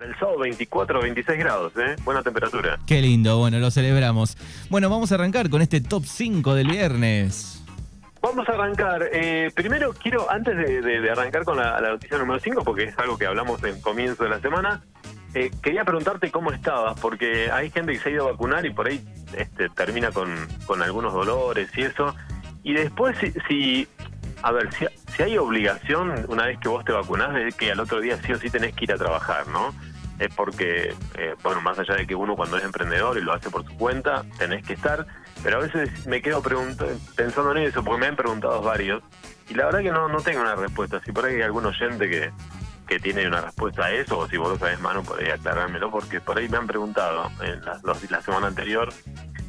El sábado 24 26 grados, ¿eh? Buena temperatura. Qué lindo, bueno, lo celebramos. Bueno, vamos a arrancar con este top 5 del viernes. Vamos a arrancar. Eh, primero quiero, antes de, arrancar con la, noticia número 5, porque es algo que hablamos en comienzo de la semana, eh, quería preguntarte cómo estabas, porque hay gente que se ha ido a vacunar y por ahí este, termina con, con algunos dolores y eso. Y después, si, si a ver, si, si, hay obligación, una vez que vos te vacunás, de que al otro día sí o sí tenés que ir a trabajar, ¿no? es porque, eh, bueno, más allá de que uno cuando es emprendedor y lo hace por su cuenta, tenés que estar, pero a veces me quedo pensando en eso, porque me han preguntado varios, y la verdad que no, no tengo una respuesta. Si por ahí hay algún oyente que, que tiene una respuesta a eso, o si vos lo sabés, mano, por aclarármelo, porque por ahí me han preguntado en la, la semana anterior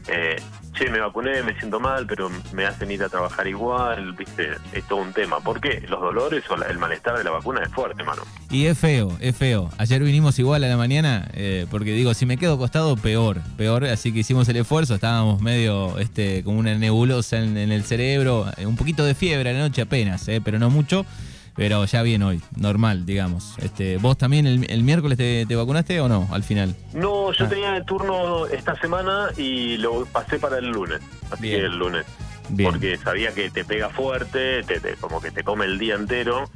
eh, che, me vacuné, me siento mal, pero me hacen ir a trabajar igual, viste, es todo un tema. ¿Por qué? Los dolores o el malestar de la vacuna es fuerte, mano. Y es feo, es feo. Ayer vinimos igual a la mañana, eh, porque digo, si me quedo acostado, peor, peor. Así que hicimos el esfuerzo, estábamos medio este, como una nebulosa en, en el cerebro, eh, un poquito de fiebre a la noche apenas, eh, pero no mucho. Pero ya bien hoy, normal, digamos. Este, ¿Vos también el, miércoles te, vacunaste o no, al final? No, yo ah. tenía el turno esta semana y lo pasé para el lunes. Así que el lunes. Porque sabía que te pega fuerte, te, como que te come el día entero.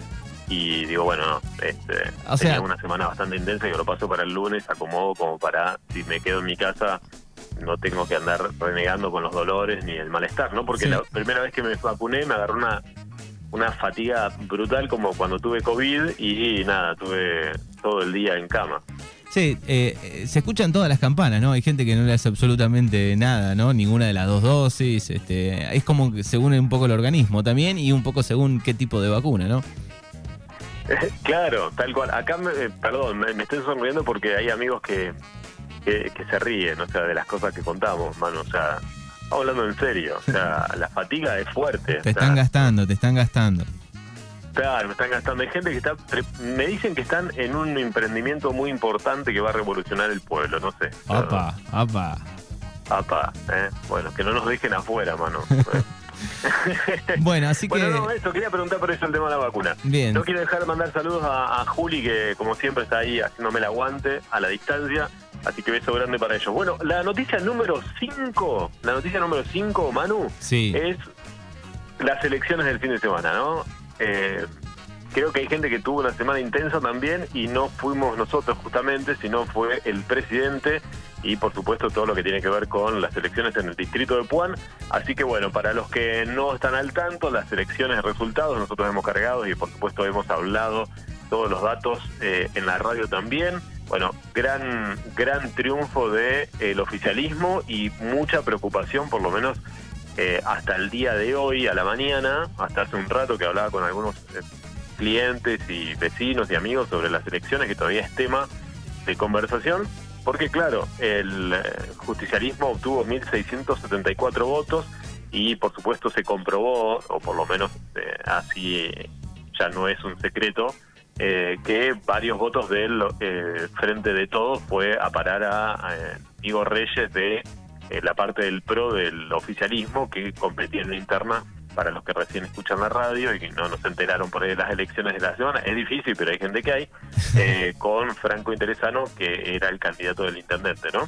Y digo, bueno, este, tenía una semana bastante intensa que lo paso para el lunes, acomodo como para, si me quedo en mi casa, no tengo que andar renegando con los dolores ni el malestar, ¿no? Porque la primera vez que me vacuné me agarró una una fatiga brutal como cuando tuve COVID y nada, tuve todo el día en cama. Sí, eh, se escuchan todas las campanas, ¿no? Hay gente que no le hace absolutamente nada, ¿no? Ninguna de las dos dosis. Este, es como que según un poco el organismo también y un poco según qué tipo de vacuna, ¿no? claro, tal cual. Acá, me, eh, perdón, me, estoy sonriendo porque hay amigos que, que, que, se ríen, o sea, de las cosas que contamos, mano. O sea, hablando en serio. O sea, la fatiga es fuerte. Te están gastando, te están gastando. Claro, me están gastando. Hay gente que está. Me dicen que están en un emprendimiento muy importante que va a revolucionar el pueblo, no sé. Apa, apa. Apa, ¿eh? Bueno, que no nos dejen afuera, mano. bueno, así que. Bueno, no, eso, quería preguntar por eso el tema de la vacuna. Bien. No quiero dejar de mandar saludos a, a Juli, que como siempre está ahí haciéndome el aguante a la distancia. Así que beso grande para ellos. Bueno, la noticia número 5, la noticia número 5, Manu, es las elecciones del fin de semana, ¿no? Eh, creo que hay gente que tuvo una semana intensa también y no fuimos nosotros justamente, sino fue el presidente y por supuesto todo lo que tiene que ver con las elecciones en el distrito de Puan. Así que bueno, para los que no están al tanto, las elecciones de resultados nosotros hemos cargado y por supuesto hemos hablado todos los datos eh, en la radio también. Bueno, gran, gran triunfo del el oficialismo y mucha preocupación, por lo menos eh, hasta el día de hoy, a la mañana, hasta hace un rato que hablaba con algunos eh, clientes y vecinos y amigos sobre las elecciones, que todavía es tema de conversación, porque claro, el eh, justicialismo obtuvo 1.674 votos y por supuesto se comprobó, o por lo menos así ya no es un secreto, eh, que varios votos del eh, Frente de Todos fue a parar a, Igor Reyes de eh, la parte del PRO del oficialismo que competía en la interna para los que recién escuchan la radio y que no nos enteraron por ahí de las elecciones de la semana. Es difícil, pero hay gente que hay, con Franco Interesano, que era el candidato del intendente, ¿no?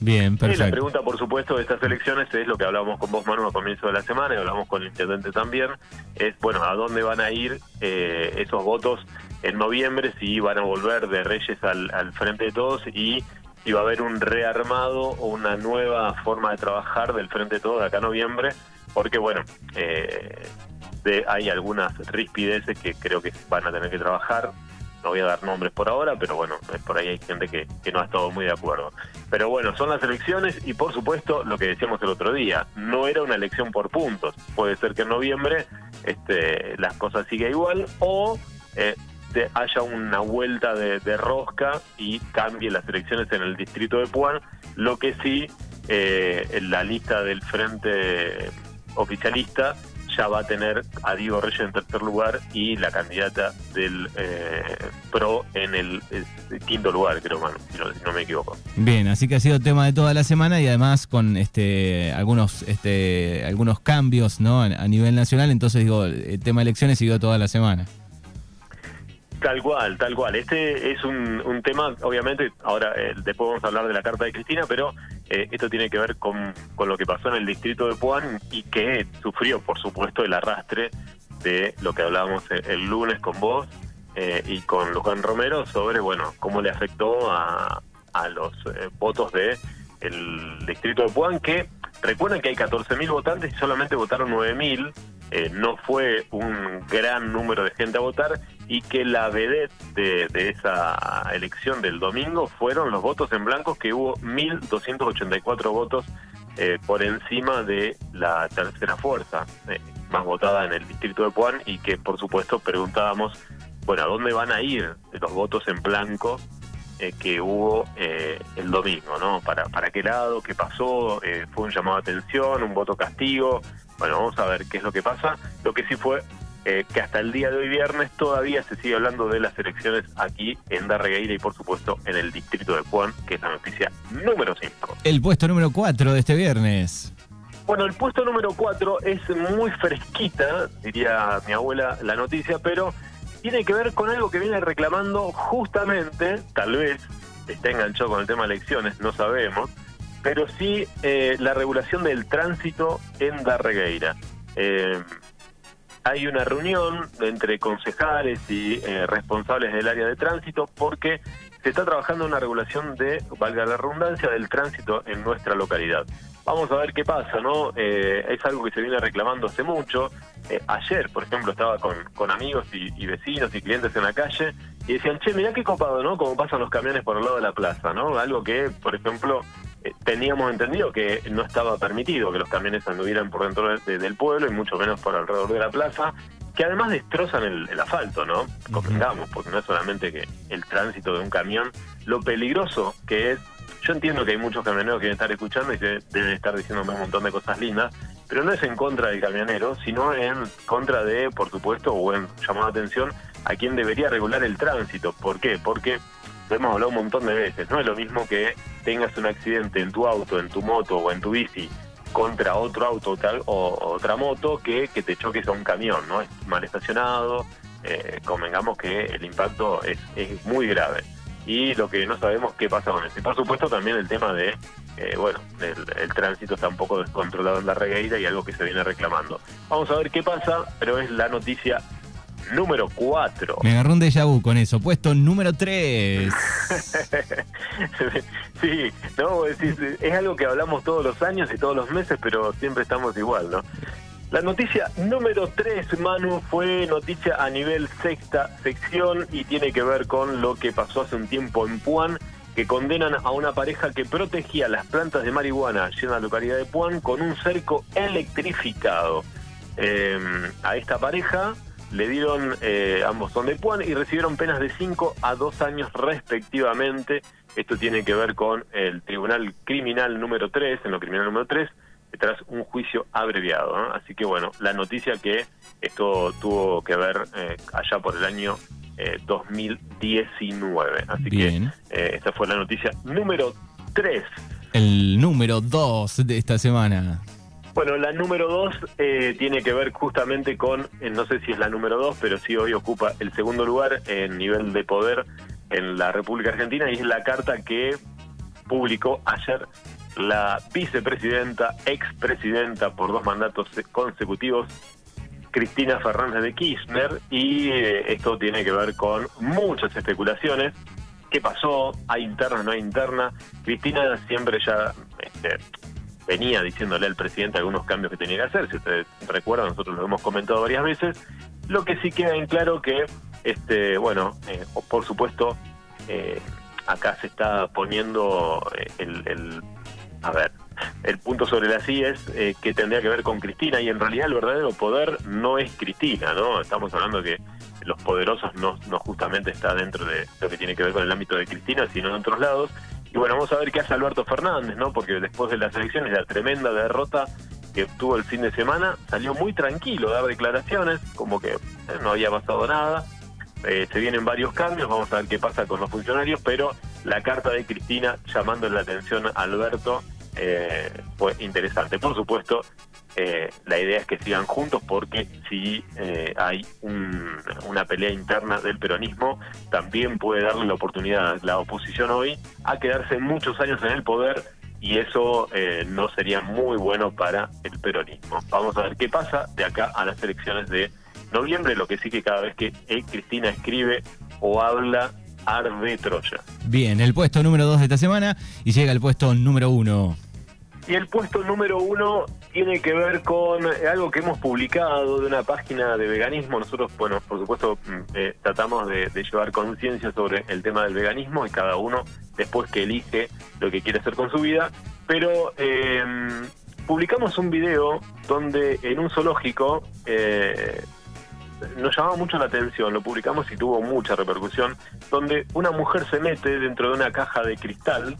Bien, perfecto. la pregunta, por supuesto, de estas elecciones es lo que hablábamos con vos, Manu, a comienzo de la semana, y hablamos con el intendente también, es, bueno, ¿a dónde van a ir eh, esos votos en noviembre? Si van a volver de Reyes al, al frente de todos y si va a haber un rearmado o una nueva forma de trabajar del frente de todos de acá a noviembre, porque, bueno, eh, hay algunas rispideces que creo que van a tener que trabajar no voy a dar nombres por ahora, pero bueno, por ahí hay gente que, no ha estado muy de acuerdo. Pero bueno, son las elecciones y por supuesto lo que decíamos el otro día, no era una elección por puntos. Puede ser que en noviembre este, las cosas sigan igual o eh, haya una vuelta de, rosca y cambie las elecciones en el distrito de Puan, lo que sí, eh, la lista del frente oficialista ya va a tener a Diego Reyes en tercer lugar y la candidata del eh, PRO en el, quinto lugar, creo, mano, si no, me equivoco. Bien, así que ha sido tema de toda la semana y además con este algunos este algunos cambios ¿no? a, nivel nacional, entonces digo, el tema de elecciones siguió toda la semana. Tal cual, tal cual. Este es un, un tema, obviamente, ahora eh, después vamos a hablar de la carta de Cristina, pero eh, esto tiene que ver con, con, lo que pasó en el distrito de Puan y que sufrió, por supuesto, el arrastre de lo que hablábamos el, lunes con vos eh, y con Juan Romero sobre, bueno, cómo le afectó a, a los votos de el distrito de Puan, que recuerden que hay 14.000 votantes y solamente votaron 9.000 eh, no fue un gran número de gente a votar y que la vedette de, esa elección del domingo fueron los votos en blanco, que hubo 1.284 votos eh, por encima de la tercera fuerza eh, más votada en el distrito de Puan y que por supuesto preguntábamos, bueno, ¿a dónde van a ir los votos en blanco que hubo el domingo, ¿no? ¿Para, ¿Para qué lado? ¿Qué pasó? ¿Fue un llamado de atención? ¿Un voto castigo? Bueno, vamos a ver qué es lo que pasa. Lo que sí fue eh, que hasta el día de hoy viernes todavía se sigue hablando de las elecciones aquí en Darregueira y por supuesto en el distrito de Puan, que es la noticia número 5. El puesto número 4 de este viernes. Bueno, el puesto número 4 es muy fresquita, diría mi abuela, la noticia, pero tiene que ver con algo que viene reclamando justamente, tal vez esté enganchado con el tema de elecciones, no sabemos, pero sí eh, la regulación del tránsito en Darregueira. Eh, hay una reunión entre concejales y eh, responsables del área de tránsito porque se está trabajando una regulación de, valga la redundancia, del tránsito en nuestra localidad. Vamos a ver qué pasa, ¿no? es algo que se viene reclamando hace mucho. ayer, por ejemplo, estaba con, con amigos y, y, vecinos y clientes en la calle y decían, che, mirá qué copado, ¿no? Como pasan los camiones por el lado de la plaza, ¿no? Algo que, por ejemplo, eh, teníamos entendido que no estaba permitido que los camiones anduvieran por dentro del pueblo y mucho menos por alrededor de la plaza, que además destrozan el, asfalto, ¿no? Convengamos, porque no es solamente que el tránsito de un camión, lo peligroso que es, yo entiendo que hay muchos camioneros que deben estar escuchando y que deben estar diciéndome un montón de cosas lindas, pero no es en contra del camionero, sino en contra de, por supuesto, o en llamado atención a quien debería regular el tránsito. ¿Por qué? Porque lo hemos hablado un montón de veces, no es lo mismo que tengas un accidente en tu auto, en tu moto o en tu bici contra otro auto tal, o otra moto que, que te choques a un camión, ¿no? Es mal estacionado, eh, convengamos que el impacto es, es muy grave. Y lo que no sabemos qué pasa con eso. Y por supuesto también el tema de, eh, bueno, el, tránsito está un poco descontrolado en la regueira y algo que se viene reclamando. Vamos a ver qué pasa, pero es la noticia número 4. Me agarró un déjà vu con eso. Puesto número 3. sí, no, es, es algo que hablamos todos los años y todos los meses, pero siempre estamos igual, ¿no? La noticia número 3, Manu, fue noticia a nivel sexta sección y tiene que ver con lo que pasó hace un tiempo en Puan, que condenan a una pareja que protegía las plantas de marihuana allí en la localidad de Puan con un cerco electrificado. Eh, a esta pareja le dieron, eh, ambos son de Puan, y recibieron penas de 5 a 2 años respectivamente. Esto tiene que ver con el Tribunal Criminal número 3, en lo criminal número 3, tras un juicio abreviado. Así que bueno, la noticia que esto tuvo que ver eh, allá por el año 2019. Eh, Así que esta fue la noticia número 3. El número 2 de esta semana. Bueno, la número dos eh, tiene que ver justamente con, eh, no sé si es la número dos, pero sí hoy ocupa el segundo lugar en nivel de poder en la República Argentina y es la carta que publicó ayer la vicepresidenta, expresidenta por dos mandatos consecutivos, Cristina Fernández de Kirchner, y eh, esto tiene que ver con muchas especulaciones. ¿Qué pasó? ¿Hay interna? ¿No hay interna? Cristina siempre ya este, venía diciéndole al presidente algunos cambios que tenía que hacer. Si ustedes recuerdan, nosotros lo hemos comentado varias veces. Lo que sí queda en claro que, este, bueno, eh, por supuesto, eh, acá se está poniendo eh, el, a ver, el punto sobre la sí es que tendría que ver con Cristina y en realidad el verdadero poder no es Cristina, ¿no? Estamos hablando que los poderosos no, no justamente está dentro de lo que tiene que ver con el ámbito de Cristina, sino en otros lados. Y bueno, vamos a ver qué hace Alberto Fernández, ¿no? Porque después de las elecciones, la tremenda derrota que tuvo el fin de semana, salió muy tranquilo, dar declaraciones, como que eh, no había pasado nada. Eh, se vienen varios cambios, vamos a ver qué pasa con los funcionarios, pero la carta de Cristina llamando la atención a Alberto eh, fue interesante. Por supuesto, eh, la idea es que sigan juntos porque si eh, hay una pelea interna del peronismo, también puede darle la oportunidad a la oposición hoy a quedarse muchos años en el poder y eso eh, no sería muy bueno para el peronismo. Vamos a ver qué pasa de acá a las elecciones de noviembre, lo que sí que cada vez que Cristina escribe o habla, arde Troya. Bien, el puesto número dos de esta semana y llega el puesto número uno. Y el puesto número uno tiene que ver con algo que hemos publicado de una página de veganismo. Nosotros, bueno, por supuesto, mm, eh, tratamos de, llevar conciencia sobre el tema del veganismo y cada uno después que elige lo que quiere hacer con su vida. Pero em, publicamos un video donde en un zoológico eh, nos llamaba mucho la atención, lo publicamos y tuvo mucha repercusión, donde una mujer se mete dentro de una caja de cristal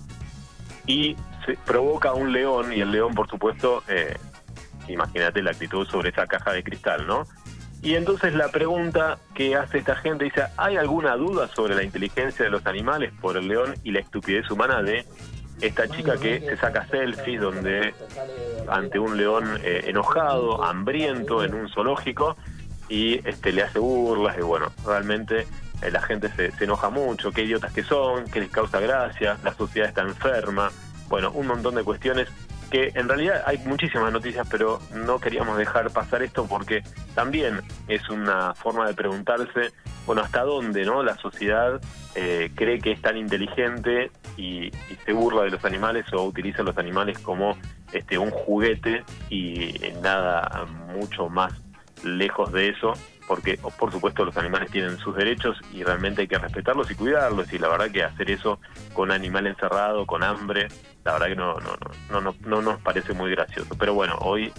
y se provoca un león y el león, por supuesto, eh, imagínate la actitud sobre esa caja de cristal, ¿no? Y entonces la pregunta que hace esta gente dice, ¿hay alguna duda sobre la inteligencia de los animales por el león y la estupidez humana de esta chica que se saca selfies donde ante un león eh, enojado, hambriento en un zoológico y este le hace burlas y bueno, realmente eh, la gente se, enoja mucho, qué idiotas que son, qué les causa gracia, la sociedad está enferma, bueno, un montón de cuestiones que en realidad hay muchísimas noticias, pero no queríamos dejar pasar esto porque también es una forma de preguntarse, bueno, hasta dónde no la sociedad eh, cree que es tan inteligente y, y, se burla de los animales o utiliza los animales como este un juguete y nada mucho más lejos de eso porque por supuesto los animales tienen sus derechos y realmente hay que respetarlos y cuidarlos y la verdad que hacer eso con un animal encerrado, con hambre, la verdad que no, no, no, no, no nos parece muy gracioso. Pero bueno, hoy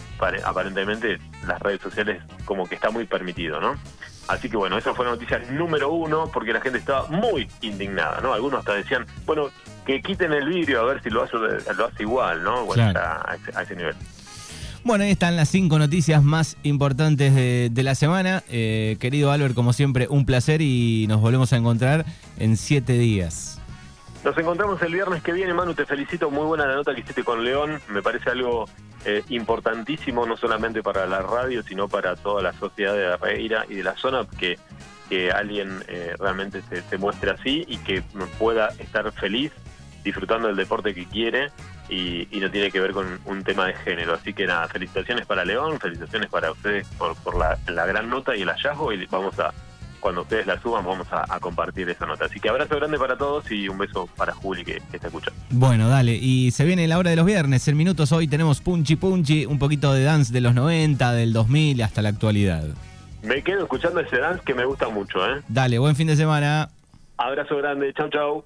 aparentemente las redes sociales como que está muy permitido, ¿no? Así que bueno, esa fue la noticia número uno porque la gente estaba muy indignada, ¿no? Algunos hasta decían, bueno, que quiten el vidrio a ver si lo hace, lo hace igual, ¿no? Bueno, a ese nivel. Bueno, ahí están las cinco noticias más importantes de, la semana. Eh, querido Albert, como siempre, un placer y nos volvemos a encontrar en siete días. Nos encontramos el viernes que viene, Manu. Te felicito. Muy buena la nota que hiciste con León. Me parece algo eh, importantísimo, no solamente para la radio, sino para toda la sociedad de la Reira y de la zona, que, que alguien eh, realmente se, se muestre así y que pueda estar feliz disfrutando del deporte que quiere y, no tiene que ver con un tema de género. Así que nada, felicitaciones para León, felicitaciones para ustedes por, la, gran nota y el hallazgo y vamos a, cuando ustedes la suban, vamos a, compartir esa nota. Así que abrazo grande para todos y un beso para Juli que, que está escuchando. Bueno, dale, y se viene la hora de los viernes, en minutos hoy tenemos Punchi Punchi, un poquito de dance de los 90, del 2000 hasta la actualidad. Me quedo escuchando ese dance que me gusta mucho, ¿eh? Dale, buen fin de semana. Abrazo grande, chau chau.